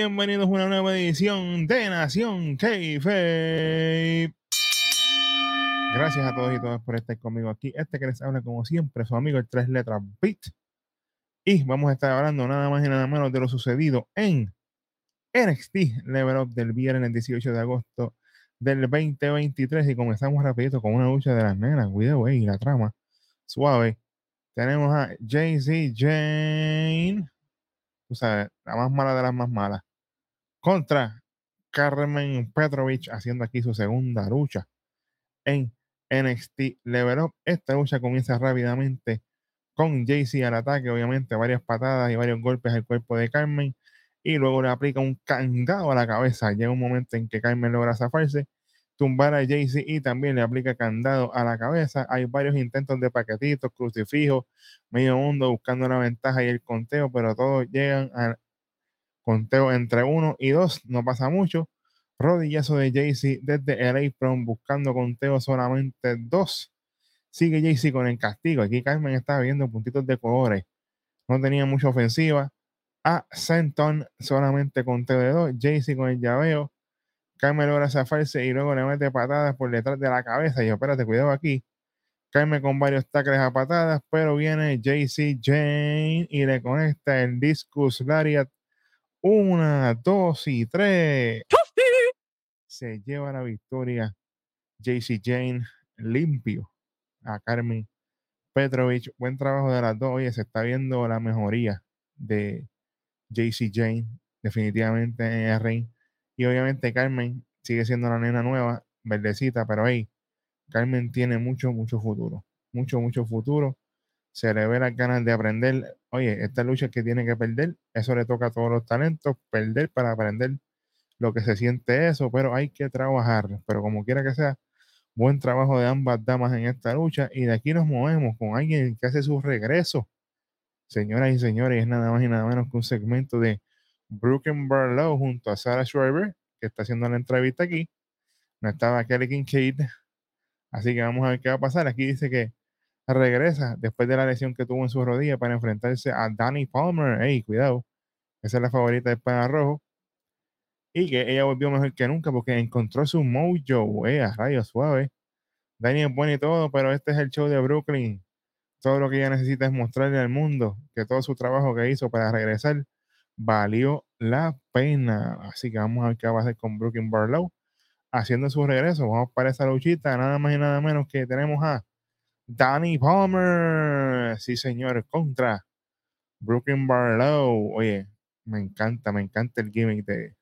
bienvenidos a una nueva edición de Nación Keife. Gracias a todos y todas por estar conmigo aquí. Este que les habla, como siempre, su amigo el tres letras Beat. Y vamos a estar hablando nada más y nada menos de lo sucedido en NXT Level Up del viernes 18 de agosto del 2023. Y comenzamos rapidito con una lucha de las nenas. Cuidado, y la trama. Suave. Tenemos a Jay-Z Jane tú sabes, la más mala de las más malas, contra Carmen Petrovich haciendo aquí su segunda lucha en NXT Level Up. Esta lucha comienza rápidamente con JC al ataque, obviamente varias patadas y varios golpes al cuerpo de Carmen y luego le aplica un candado a la cabeza. Llega un momento en que Carmen logra zafarse, tumbar a JC y también le aplica candado a la cabeza. Hay varios intentos de paquetitos, crucifijos, medio mundo buscando la ventaja y el conteo, pero todos llegan al conteo entre uno y dos, no pasa mucho. Rodillazo de Jaycee desde el apron buscando conteo solamente dos. Sigue Jaycee con el castigo. Aquí Carmen estaba viendo puntitos de colores. No tenía mucha ofensiva. A Senton solamente conteo de dos. Jaycee con el llaveo. Carmen logra zafarse y luego le mete patadas por detrás de la cabeza. Y yo, espérate, cuidado aquí. Carmen con varios tacles a patadas, pero viene JC Jane y le conecta el discus lariat. Una, dos y tres. Se lleva la victoria JC Jane limpio a Carmen Petrovich. Buen trabajo de las dos. Oye, se está viendo la mejoría de JC Jane definitivamente en el ring. Y obviamente Carmen sigue siendo la nena nueva, verdecita, pero ahí Carmen tiene mucho, mucho futuro. Mucho, mucho futuro. Se le ve las ganas de aprender. Oye, esta lucha que tiene que perder, eso le toca a todos los talentos, perder para aprender lo que se siente eso, pero hay que trabajar. Pero como quiera que sea, buen trabajo de ambas damas en esta lucha. Y de aquí nos movemos con alguien que hace su regreso. Señoras y señores, es nada más y nada menos que un segmento de Brooklyn Barlow junto a Sarah Schreiber, que está haciendo la entrevista aquí. No estaba Kelly Kincaid, Así que vamos a ver qué va a pasar. Aquí dice que regresa después de la lesión que tuvo en su rodilla para enfrentarse a Danny Palmer. Ey, cuidado. Esa es la favorita de Pana Rojo. Y que ella volvió mejor que nunca porque encontró su mojo. Eh, a rayos suave. Danny es bueno y todo, pero este es el show de Brooklyn. Todo lo que ella necesita es mostrarle al mundo que todo su trabajo que hizo para regresar valió la pena. Así que vamos a ver qué va a hacer con Brooklyn Barlow haciendo su regreso. Vamos para esa luchita, nada más y nada menos que tenemos a Danny Palmer. Sí, señor, contra Brooklyn Barlow. Oye, me encanta, me encanta el gimmick de,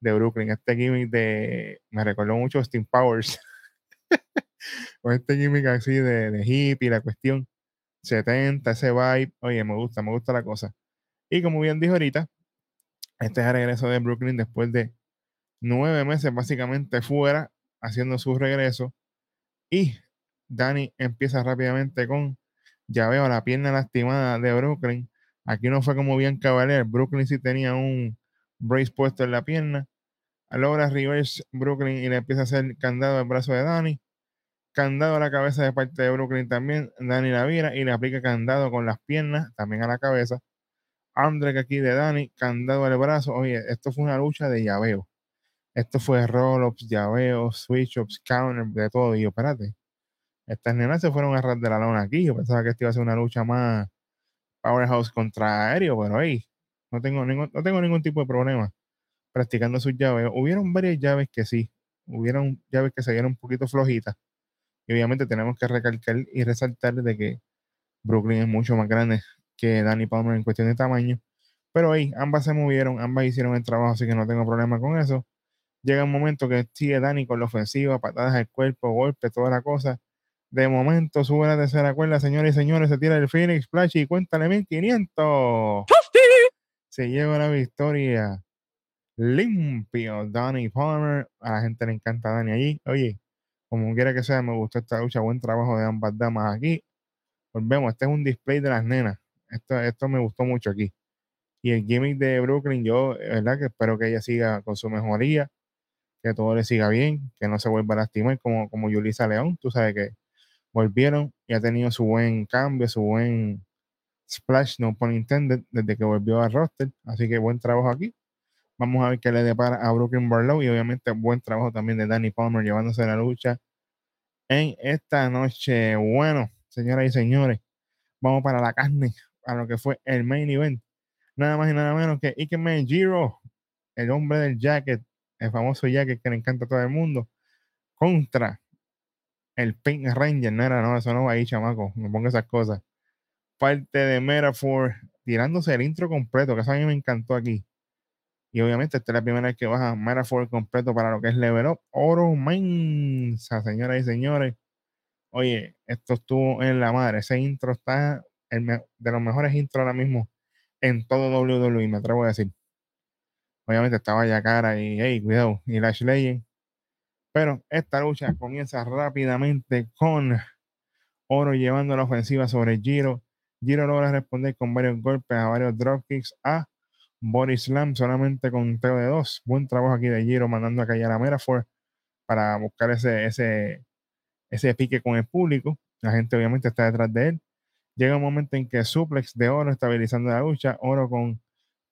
de Brooklyn. Este gimmick de. Me recordó mucho a Steam Powers. o este gimmick así de, de hippie, la cuestión 70, ese vibe. Oye, me gusta, me gusta la cosa. Y como bien dijo ahorita, este es el regreso de Brooklyn después de nueve meses básicamente fuera, haciendo su regreso. Y Dani empieza rápidamente con, ya veo, la pierna lastimada de Brooklyn. Aquí no fue como bien Cavalier. Brooklyn sí tenía un brace puesto en la pierna. Logra reverse Brooklyn y le empieza a hacer candado al brazo de Dani. Candado a la cabeza de parte de Brooklyn también. Dani la vira y le aplica candado con las piernas, también a la cabeza. Andre aquí de Dani, candado al brazo. Oye, esto fue una lucha de llaveo. Esto fue roll-ups, llaveos, switch-ups, counter, de todo. Y yo, espérate, estas nenas se fueron a ras de la lona aquí. Yo pensaba que esto iba a ser una lucha más powerhouse contra aéreo, pero ahí no tengo ningún, no tengo ningún tipo de problema practicando sus llaves. Hubieron varias llaves que sí, hubieron llaves que se vieron un poquito flojitas. Y obviamente tenemos que recalcar y resaltar de que Brooklyn es mucho más grande que Danny Palmer en cuestión de tamaño. Pero ahí, ambas se movieron, ambas hicieron el trabajo, así que no tengo problema con eso. Llega un momento que sigue Dani con la ofensiva, patadas al cuerpo, golpe, toda la cosa. De momento sube la tercera cuerda, señores y señores, se tira el Phoenix Splash y cuéntale 1500. Se lleva la victoria limpio Danny Palmer. A la gente le encanta Danny allí. Oye, como quiera que sea, me gustó esta lucha. Buen trabajo de ambas damas aquí. Volvemos, este es un display de las nenas. Esto, esto me gustó mucho aquí. Y el gimmick de Brooklyn, yo, verdad que espero que ella siga con su mejoría que todo le siga bien, que no se vuelva a lastimar como, como Yulisa León, tú sabes que volvieron y ha tenido su buen cambio, su buen splash, no por intended, desde que volvió a roster, así que buen trabajo aquí. Vamos a ver qué le depara a Brooklyn Barlow y obviamente buen trabajo también de Danny Palmer llevándose la lucha en esta noche. Bueno, señoras y señores, vamos para la carne, a lo que fue el main event. Nada más y nada menos que Ikemen Jiro, el hombre del jacket, el famoso jacket que le encanta a todo el mundo, contra el Pink Ranger. No era, no, eso no va ahí, chamaco. No ponga esas cosas. Parte de Metaphor, tirándose el intro completo, que eso a mí me encantó aquí. Y obviamente esta es la primera vez que baja Metaphor completo para lo que es Level Up. Oro Mensa, señoras y señores. Oye, esto estuvo en la madre. Ese intro está de los mejores intros ahora mismo en todo WWE, me atrevo a decir. Obviamente estaba ya cara y, hey, cuidado, y Lash Legend. Pero esta lucha comienza rápidamente con Oro llevando la ofensiva sobre Giro. Giro logra responder con varios golpes a varios dropkicks a Body Slam solamente con teo de dos. Buen trabajo aquí de Giro mandando a callar a Merafor para buscar ese, ese, ese pique con el público. La gente obviamente está detrás de él. Llega un momento en que suplex de Oro estabilizando la lucha. Oro con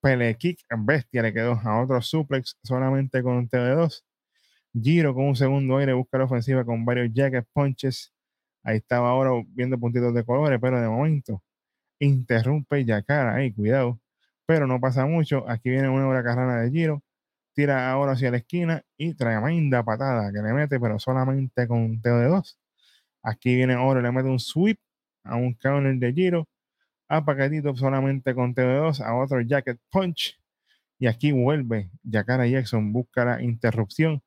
pele kick bestia le quedó a otro suplex solamente con un de dos. Giro con un segundo aire busca la ofensiva con varios jacket punches. Ahí estaba Oro viendo puntitos de colores, pero de momento interrumpe Yakara. Ahí, cuidado pero no pasa mucho. Aquí viene una hora carrana de giro, tira ahora hacia la esquina y tremenda patada que le mete, pero solamente con teo de dos. Aquí viene Oro, le mete un sweep a un counter de giro, a Paquetito solamente con teo de dos, a otro jacket punch. Y aquí vuelve Yakara Jackson, busca la interrupción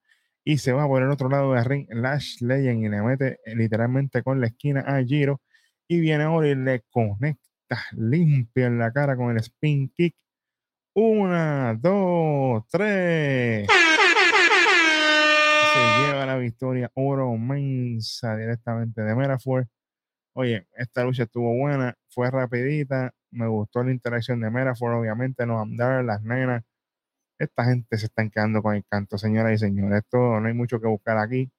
y se va por el otro lado de ring Lash Legend y le mete literalmente con la esquina a Giro. Y viene ahora y le conecta limpia en la cara con el spin kick. Una, dos, tres. Se lleva la victoria oro mensa directamente de Merafor. Oye, esta lucha estuvo buena, fue rapidita. Me gustó la interacción de Merafor, obviamente, no andar las nenas. Esta gente se están quedando con el canto, señoras y señores. Esto no hay mucho que buscar aquí.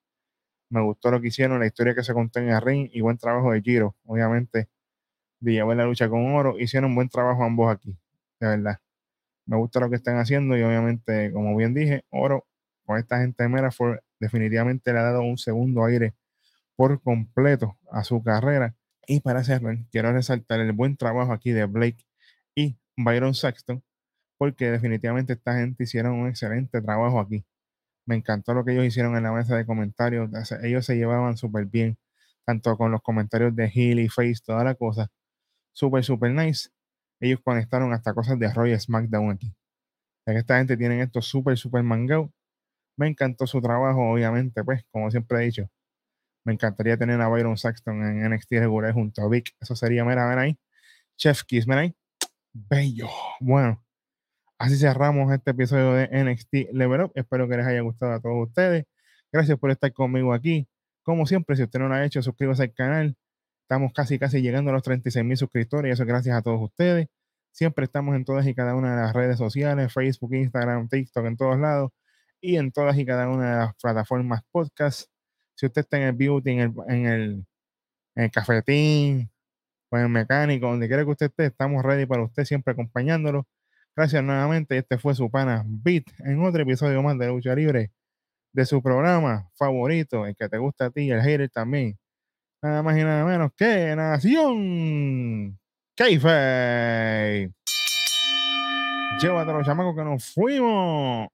Me gustó lo que hicieron, la historia que se contó en el ring y buen trabajo de Giro. Obviamente, de llevar la lucha con oro. Hicieron un buen trabajo ambos aquí, de verdad. Me gusta lo que están haciendo y obviamente, como bien dije, oro con esta gente de Merafor definitivamente le ha dado un segundo aire por completo a su carrera. Y para cerrar, quiero resaltar el buen trabajo aquí de Blake y Byron Saxton, porque definitivamente esta gente hicieron un excelente trabajo aquí. Me encantó lo que ellos hicieron en la mesa de comentarios. Ellos se llevaban súper bien, tanto con los comentarios de Healy, Face, toda la cosa super, super nice. Ellos conectaron hasta cosas de Roy SmackDown aquí. que esta gente tiene esto súper, súper mangado. Me encantó su trabajo, obviamente, pues, como siempre he dicho. Me encantaría tener a Byron Saxton en NXT regular junto a Vic. Eso sería, mira, ven ahí. Chef Kiss, ven ahí. Bello. Bueno, así cerramos este episodio de NXT Level Up. Espero que les haya gustado a todos ustedes. Gracias por estar conmigo aquí. Como siempre, si usted no lo ha hecho, suscríbase al canal Estamos casi, casi llegando a los 36 mil suscriptores y eso gracias a todos ustedes. Siempre estamos en todas y cada una de las redes sociales, Facebook, Instagram, TikTok, en todos lados y en todas y cada una de las plataformas podcast. Si usted está en el beauty, en el, en el, en el cafetín o en el mecánico, donde quiera que usted esté, estamos ready para usted, siempre acompañándolo. Gracias nuevamente. Este fue su pana Beat en otro episodio más de Lucha Libre de su programa favorito, el que te gusta a ti, el hater también nada más y nada menos que Nación Keife. Llévatelo, chamacos, que nos fuimos.